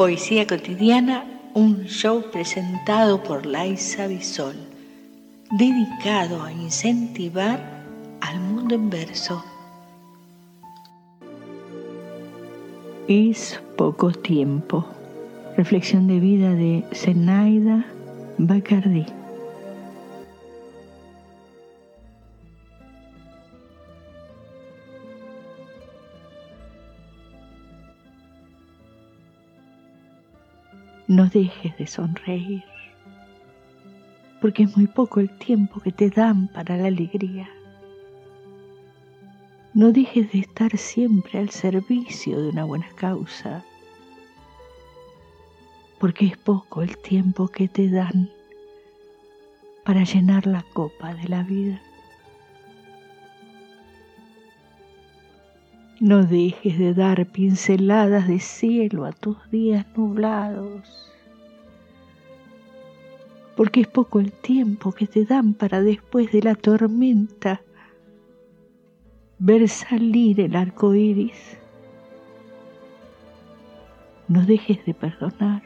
Poesía cotidiana, un show presentado por Laisa Bisol, dedicado a incentivar al mundo en verso. Es poco tiempo. Reflexión de vida de Zenaida Bacardi. No dejes de sonreír, porque es muy poco el tiempo que te dan para la alegría. No dejes de estar siempre al servicio de una buena causa, porque es poco el tiempo que te dan para llenar la copa de la vida. No dejes de dar pinceladas de cielo a tus días nublados, porque es poco el tiempo que te dan para después de la tormenta ver salir el arco iris. No dejes de perdonar,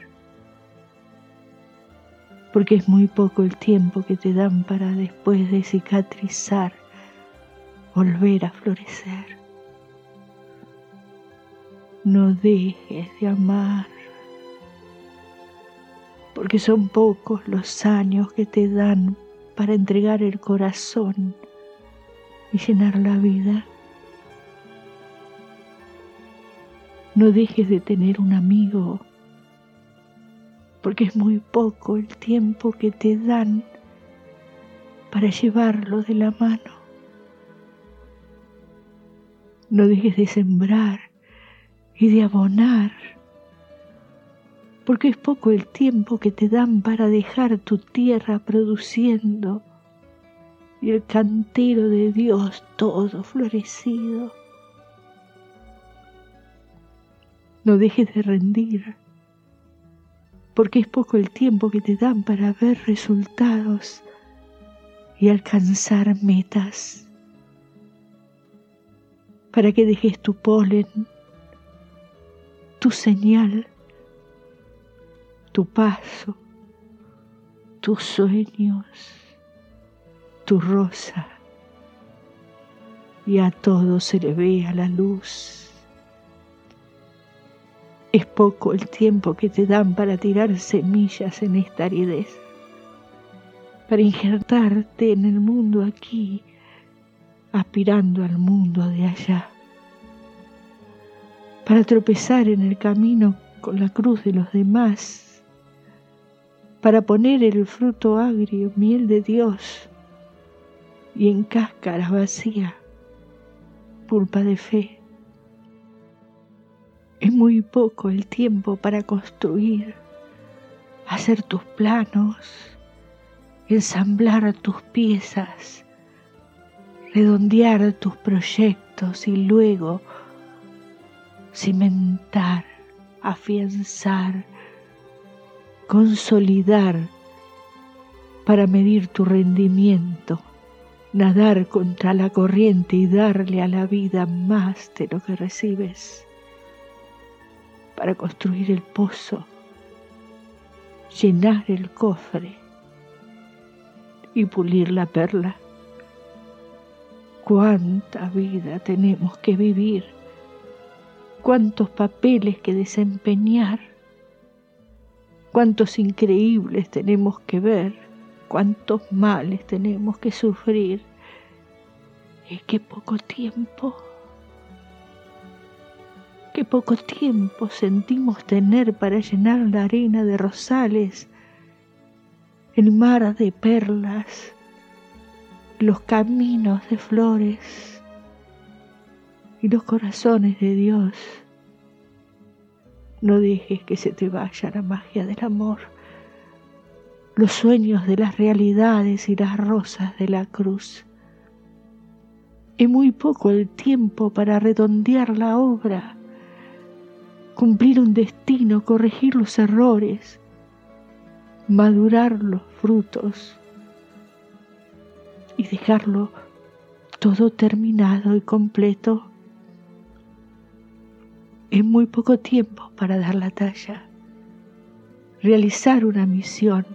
porque es muy poco el tiempo que te dan para después de cicatrizar volver a florecer no dejes de amar, porque son pocos los años que te dan para entregar el corazón y llenar la vida. No dejes de tener un amigo, porque es muy poco el tiempo que te dan para llevarlo de la mano. No dejes de sembrar y de abonar, porque es poco el tiempo que te dan para dejar tu tierra produciendo y el cantero de Dios todo florecido. No dejes de rendir, porque es poco el tiempo que te dan para ver resultados y alcanzar metas, para que dejes tu polen tu señal, tu paso, tus sueños, tu rosa, y a todo se le vea la luz. Es poco el tiempo que te dan para tirar semillas en esta aridez, para injertarte en el mundo aquí, aspirando al mundo de allá para tropezar en el camino con la cruz de los demás, para poner el fruto agrio, miel de Dios, y en cáscara vacía, pulpa de fe. Es muy poco el tiempo para construir, hacer tus planos, ensamblar tus piezas, redondear tus proyectos y luego cimentar, afianzar, consolidar para medir tu rendimiento, nadar contra la corriente y darle a la vida más de lo que recibes, para construir el pozo, llenar el cofre y pulir la perla. ¿Cuánta vida tenemos que vivir? Cuántos papeles que desempeñar, cuántos increíbles tenemos que ver, cuántos males tenemos que sufrir. Y qué poco tiempo, qué poco tiempo sentimos tener para llenar la arena de rosales, el mar de perlas, los caminos de flores y los corazones de Dios. No dejes que se te vaya la magia del amor, los sueños de las realidades y las rosas de la cruz. Y muy poco el tiempo para redondear la obra, cumplir un destino, corregir los errores, madurar los frutos y dejarlo todo terminado y completo en muy poco tiempo para dar la talla. realizar una misión,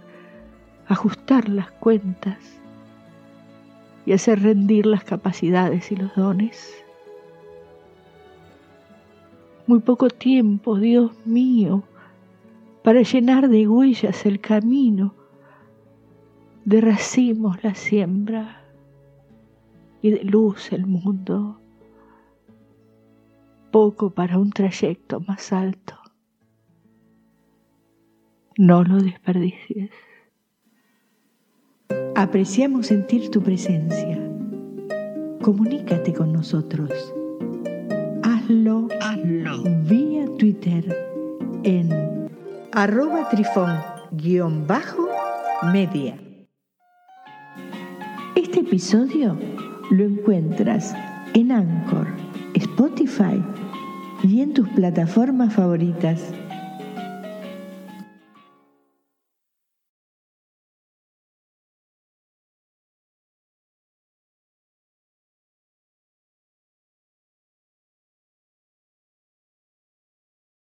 ajustar las cuentas y hacer rendir las capacidades y los dones. Muy poco tiempo, Dios mío, para llenar de huellas el camino, de racimos la siembra y de luz el mundo. Poco para un trayecto más alto. No lo desperdicies. Apreciamos sentir tu presencia. Comunícate con nosotros. Hazlo, Hazlo. vía Twitter en arroba trifón-media. Este episodio lo encuentras en Anchor, Spotify y en tus plataformas favoritas.